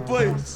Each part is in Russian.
place.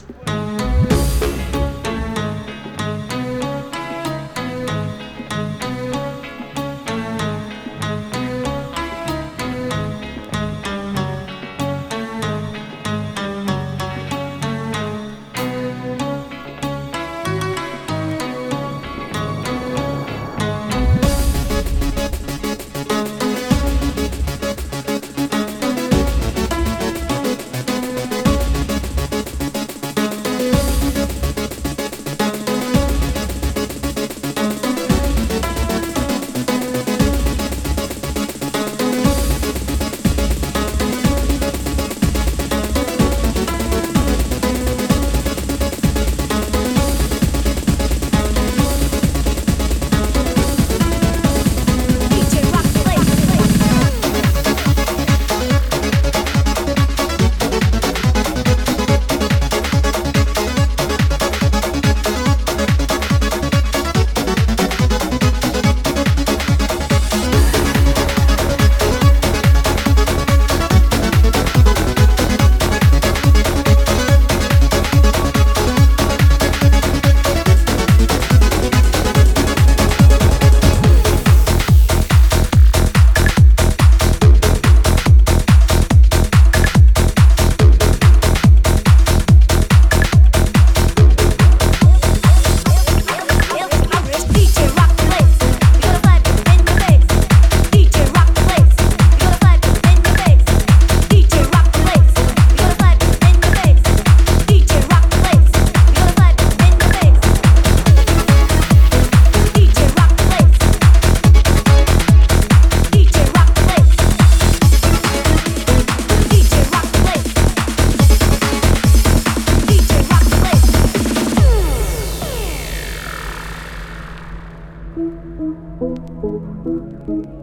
Thank you.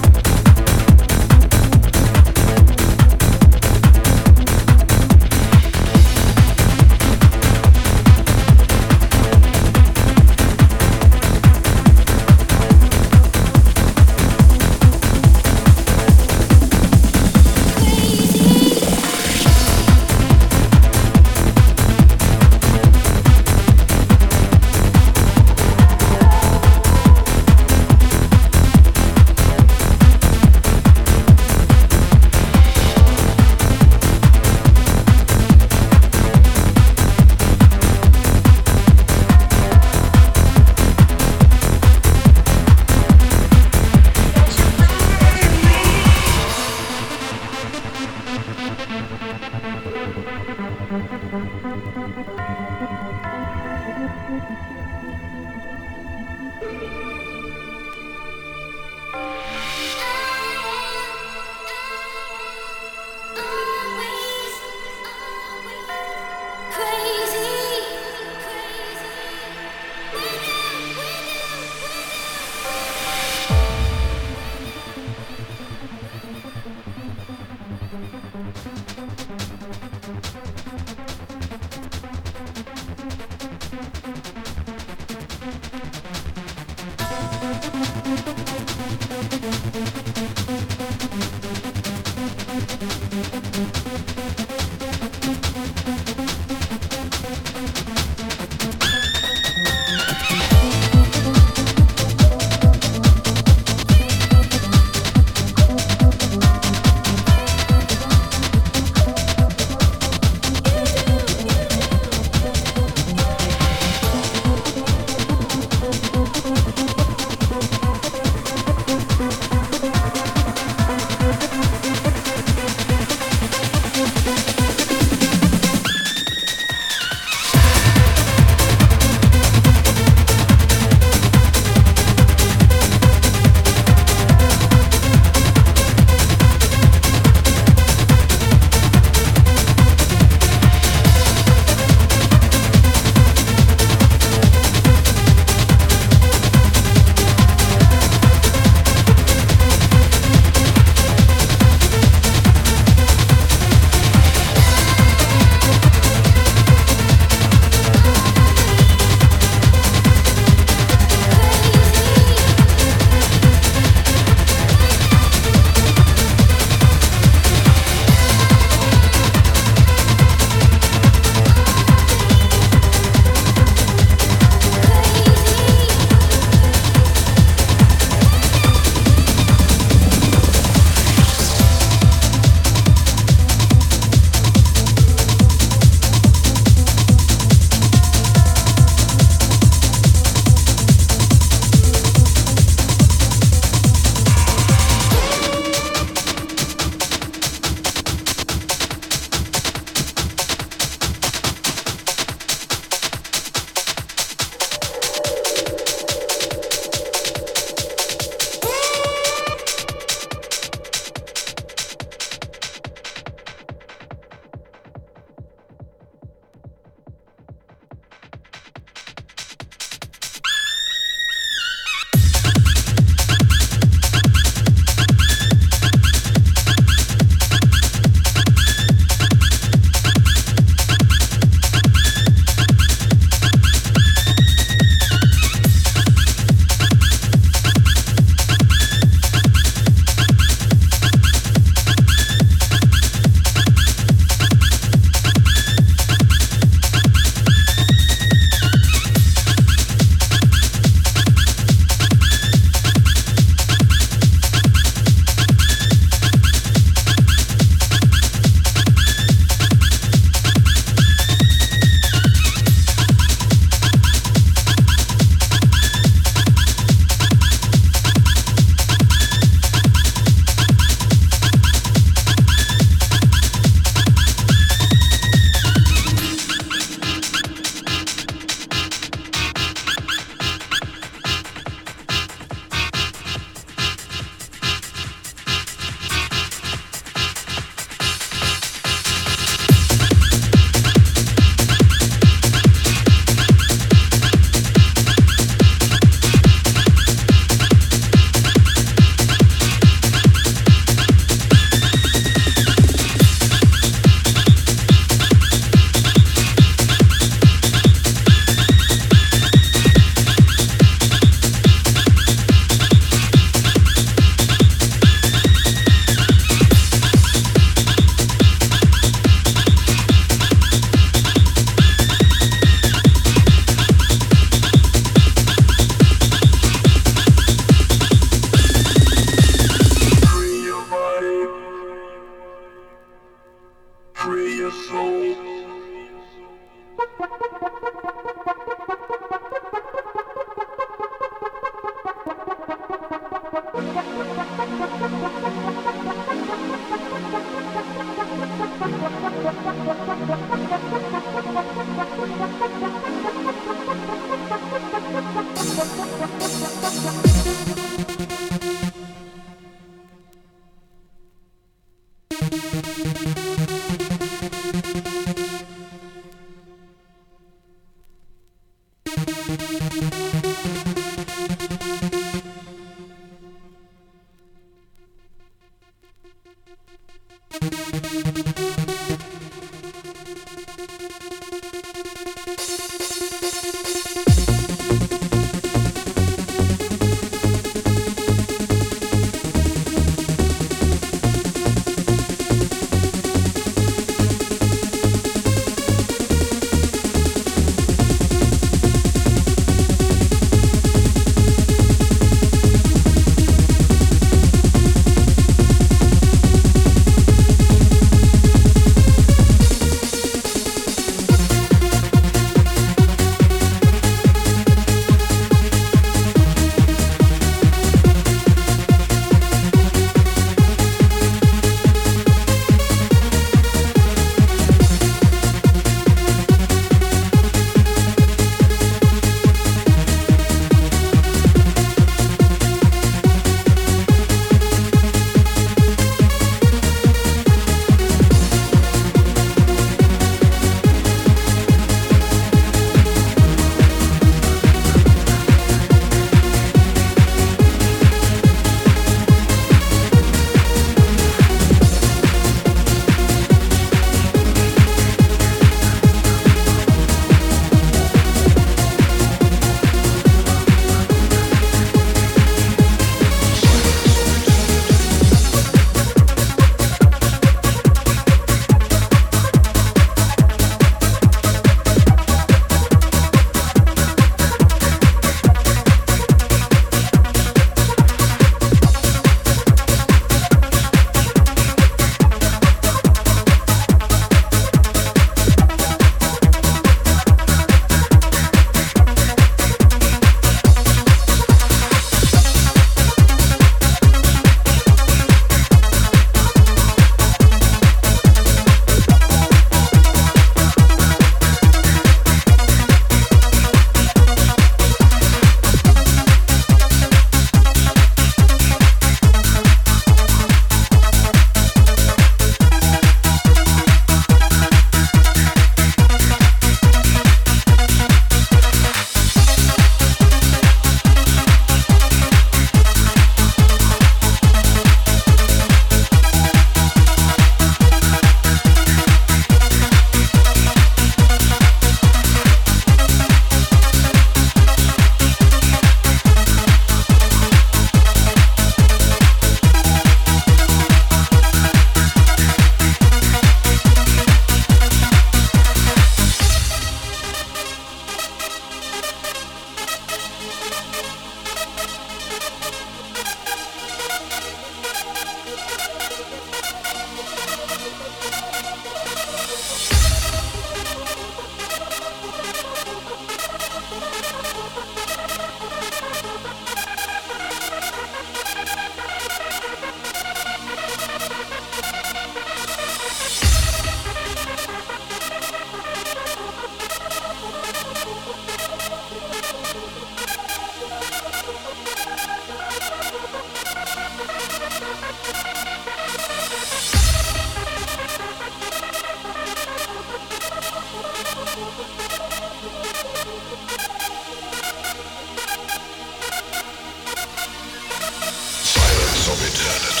of eternity.